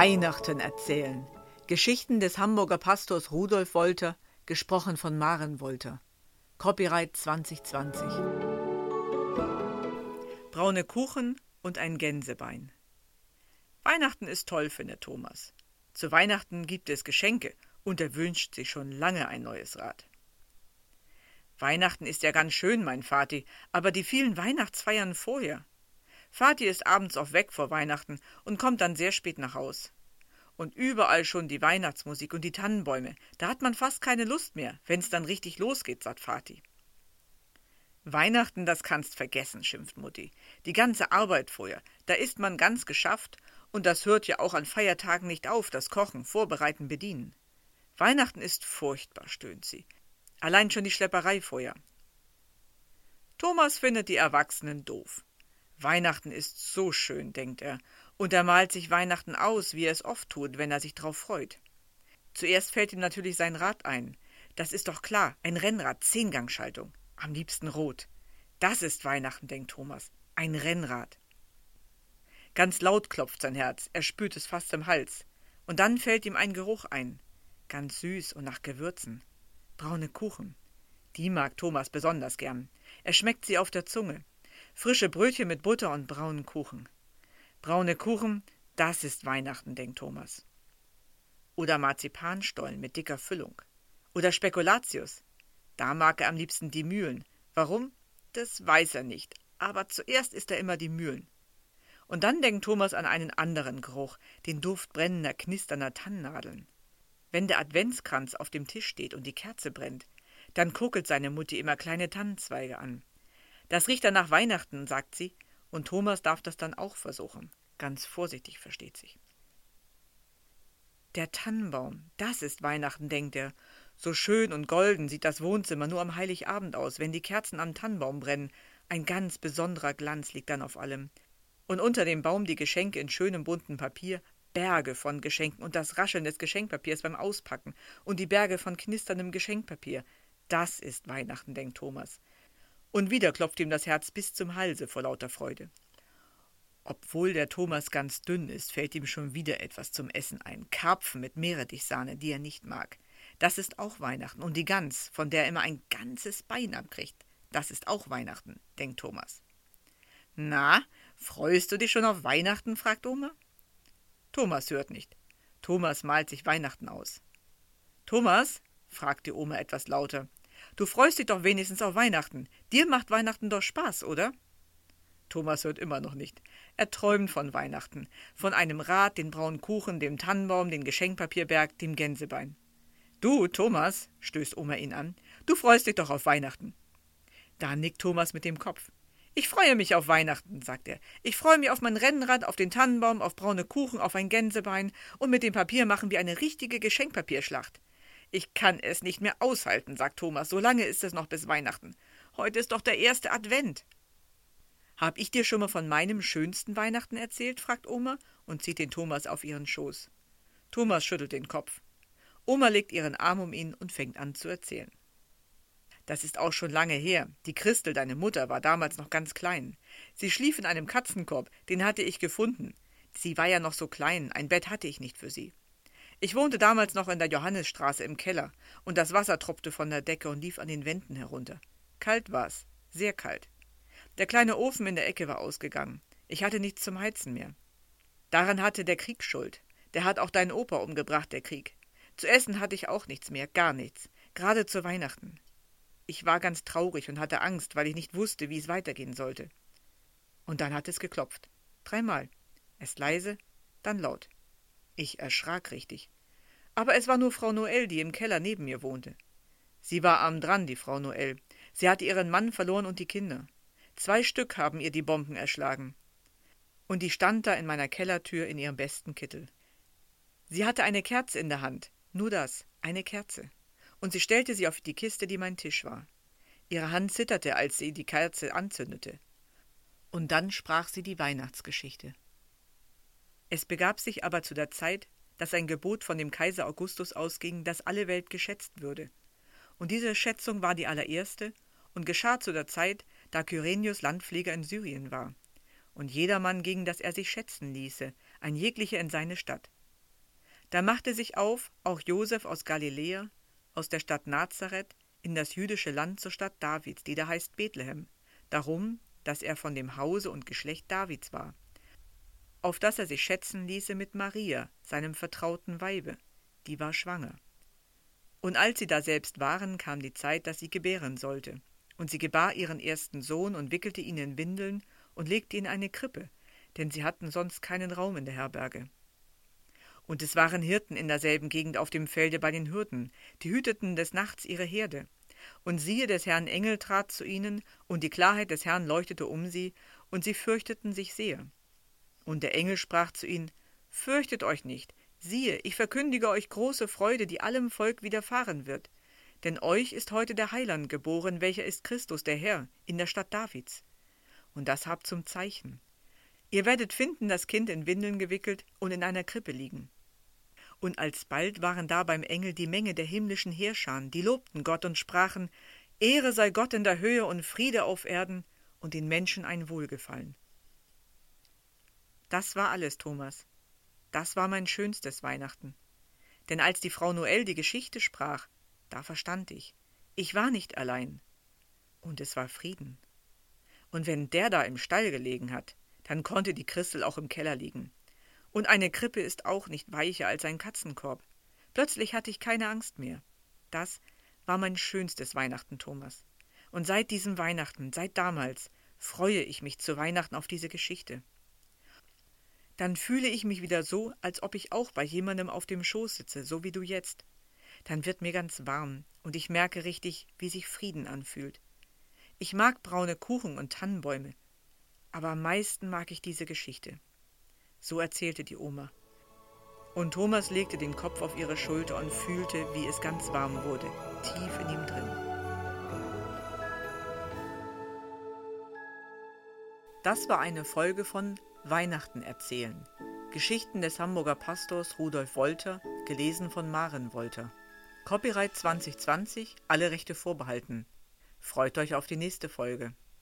Weihnachten erzählen. Geschichten des Hamburger Pastors Rudolf Wolter, gesprochen von Maren Wolter. Copyright 2020. Braune Kuchen und ein Gänsebein. Weihnachten ist toll, findet Thomas. Zu Weihnachten gibt es Geschenke und er wünscht sich schon lange ein neues Rad. Weihnachten ist ja ganz schön, mein Vati, aber die vielen Weihnachtsfeiern vorher. Vati ist abends oft weg vor Weihnachten und kommt dann sehr spät nach Haus. Und überall schon die Weihnachtsmusik und die Tannenbäume. Da hat man fast keine Lust mehr, wenn's dann richtig losgeht, sagt Vati. Weihnachten, das kannst vergessen, schimpft Mutti. Die ganze Arbeit vorher, da ist man ganz geschafft, und das hört ja auch an Feiertagen nicht auf, das Kochen, Vorbereiten, Bedienen. Weihnachten ist furchtbar, stöhnt sie. Allein schon die Schlepperei vorher. Thomas findet die Erwachsenen doof. Weihnachten ist so schön, denkt er, und er malt sich Weihnachten aus, wie er es oft tut, wenn er sich drauf freut. Zuerst fällt ihm natürlich sein Rad ein. Das ist doch klar, ein Rennrad, Zehngangschaltung, am liebsten rot. Das ist Weihnachten, denkt Thomas, ein Rennrad. Ganz laut klopft sein Herz, er spürt es fast im Hals. Und dann fällt ihm ein Geruch ein, ganz süß und nach Gewürzen. Braune Kuchen. Die mag Thomas besonders gern. Er schmeckt sie auf der Zunge. Frische Brötchen mit Butter und braunen Kuchen. Braune Kuchen, das ist Weihnachten, denkt Thomas. Oder Marzipanstollen mit dicker Füllung. Oder Spekulatius. Da mag er am liebsten die Mühlen. Warum? Das weiß er nicht. Aber zuerst isst er immer die Mühlen. Und dann denkt Thomas an einen anderen Geruch, den Duft brennender, knisternder Tannennadeln. Wenn der Adventskranz auf dem Tisch steht und die Kerze brennt, dann kuckelt seine Mutti immer kleine Tannenzweige an. Das riecht dann nach Weihnachten, sagt sie, und Thomas darf das dann auch versuchen. Ganz vorsichtig, versteht sich. Der Tannenbaum, das ist Weihnachten, denkt er. So schön und golden sieht das Wohnzimmer nur am Heiligabend aus, wenn die Kerzen am Tannenbaum brennen. Ein ganz besonderer Glanz liegt dann auf allem. Und unter dem Baum die Geschenke in schönem bunten Papier, Berge von Geschenken und das Rascheln des Geschenkpapiers beim Auspacken und die Berge von knisterndem Geschenkpapier. Das ist Weihnachten, denkt Thomas und wieder klopft ihm das Herz bis zum Halse vor lauter Freude. Obwohl der Thomas ganz dünn ist, fällt ihm schon wieder etwas zum Essen ein. Karpfen mit Meerrettichsahne, die er nicht mag. Das ist auch Weihnachten. Und die Gans, von der er immer ein ganzes Bein abkriegt, das ist auch Weihnachten, denkt Thomas. Na, freust du dich schon auf Weihnachten? fragt Oma. Thomas hört nicht. Thomas malt sich Weihnachten aus. Thomas? fragt die Oma etwas lauter. Du freust dich doch wenigstens auf Weihnachten. Dir macht Weihnachten doch Spaß, oder? Thomas hört immer noch nicht. Er träumt von Weihnachten, von einem Rad, den braunen Kuchen, dem Tannenbaum, dem Geschenkpapierberg, dem Gänsebein. Du, Thomas, stößt Oma ihn an, du freust dich doch auf Weihnachten. Da nickt Thomas mit dem Kopf. Ich freue mich auf Weihnachten, sagt er. Ich freue mich auf mein Rennrad, auf den Tannenbaum, auf braune Kuchen, auf ein Gänsebein, und mit dem Papier machen wir eine richtige Geschenkpapierschlacht. Ich kann es nicht mehr aushalten, sagt Thomas, so lange ist es noch bis Weihnachten. Heute ist doch der erste Advent. Hab ich dir schon mal von meinem schönsten Weihnachten erzählt? fragt Oma und zieht den Thomas auf ihren Schoß. Thomas schüttelt den Kopf. Oma legt ihren Arm um ihn und fängt an zu erzählen. Das ist auch schon lange her. Die Christel, deine Mutter, war damals noch ganz klein. Sie schlief in einem Katzenkorb, den hatte ich gefunden. Sie war ja noch so klein, ein Bett hatte ich nicht für sie. Ich wohnte damals noch in der Johannisstraße im Keller, und das Wasser tropfte von der Decke und lief an den Wänden herunter. Kalt war's, sehr kalt. Der kleine Ofen in der Ecke war ausgegangen. Ich hatte nichts zum Heizen mehr. Daran hatte der Krieg Schuld. Der hat auch deinen Opa umgebracht, der Krieg. Zu essen hatte ich auch nichts mehr, gar nichts. Gerade zu Weihnachten. Ich war ganz traurig und hatte Angst, weil ich nicht wusste, wie es weitergehen sollte. Und dann hat es geklopft. Dreimal. Erst leise, dann laut. Ich erschrak richtig. Aber es war nur Frau Noel, die im Keller neben mir wohnte. Sie war arm dran, die Frau Noel. Sie hatte ihren Mann verloren und die Kinder. Zwei Stück haben ihr die Bomben erschlagen. Und die stand da in meiner Kellertür in ihrem besten Kittel. Sie hatte eine Kerze in der Hand, nur das, eine Kerze. Und sie stellte sie auf die Kiste, die mein Tisch war. Ihre Hand zitterte, als sie die Kerze anzündete. Und dann sprach sie die Weihnachtsgeschichte. Es begab sich aber zu der Zeit, dass ein Gebot von dem Kaiser Augustus ausging, dass alle Welt geschätzt würde. Und diese Schätzung war die allererste und geschah zu der Zeit, da Kyrenius Landpfleger in Syrien war. Und jedermann ging, dass er sich schätzen ließe, ein jeglicher in seine Stadt. Da machte sich auf auch Josef aus Galiläa, aus der Stadt Nazareth, in das jüdische Land zur Stadt Davids, die da heißt Bethlehem, darum, dass er von dem Hause und Geschlecht Davids war, auf dass er sich schätzen ließe mit Maria, seinem vertrauten Weibe, die war schwanger. Und als sie da selbst waren, kam die Zeit, dass sie gebären sollte. Und sie gebar ihren ersten Sohn und wickelte ihn in Windeln und legte ihn in eine Krippe, denn sie hatten sonst keinen Raum in der Herberge. Und es waren Hirten in derselben Gegend auf dem Felde bei den Hürden, die hüteten des Nachts ihre Herde. Und siehe, des Herrn Engel trat zu ihnen, und die Klarheit des Herrn leuchtete um sie, und sie fürchteten sich sehr. Und der Engel sprach zu ihnen, Fürchtet euch nicht, siehe, ich verkündige euch große Freude, die allem Volk widerfahren wird. Denn euch ist heute der Heiland geboren, welcher ist Christus, der Herr, in der Stadt Davids. Und das habt zum Zeichen. Ihr werdet finden das Kind in Windeln gewickelt und in einer Krippe liegen. Und alsbald waren da beim Engel die Menge der himmlischen Heerscharen, die lobten Gott und sprachen, Ehre sei Gott in der Höhe und Friede auf Erden und den Menschen ein Wohlgefallen. Das war alles, Thomas. Das war mein schönstes Weihnachten. Denn als die Frau Noel die Geschichte sprach, da verstand ich, ich war nicht allein. Und es war Frieden. Und wenn der da im Stall gelegen hat, dann konnte die Christel auch im Keller liegen. Und eine Krippe ist auch nicht weicher als ein Katzenkorb. Plötzlich hatte ich keine Angst mehr. Das war mein schönstes Weihnachten, Thomas. Und seit diesem Weihnachten, seit damals, freue ich mich zu Weihnachten auf diese Geschichte. Dann fühle ich mich wieder so, als ob ich auch bei jemandem auf dem Schoß sitze, so wie du jetzt. Dann wird mir ganz warm und ich merke richtig, wie sich Frieden anfühlt. Ich mag braune Kuchen und Tannenbäume, aber am meisten mag ich diese Geschichte. So erzählte die Oma. Und Thomas legte den Kopf auf ihre Schulter und fühlte, wie es ganz warm wurde, tief in ihm drin. Das war eine Folge von Weihnachten erzählen. Geschichten des Hamburger Pastors Rudolf Wolter, gelesen von Maren Wolter. Copyright 2020, alle Rechte vorbehalten. Freut euch auf die nächste Folge.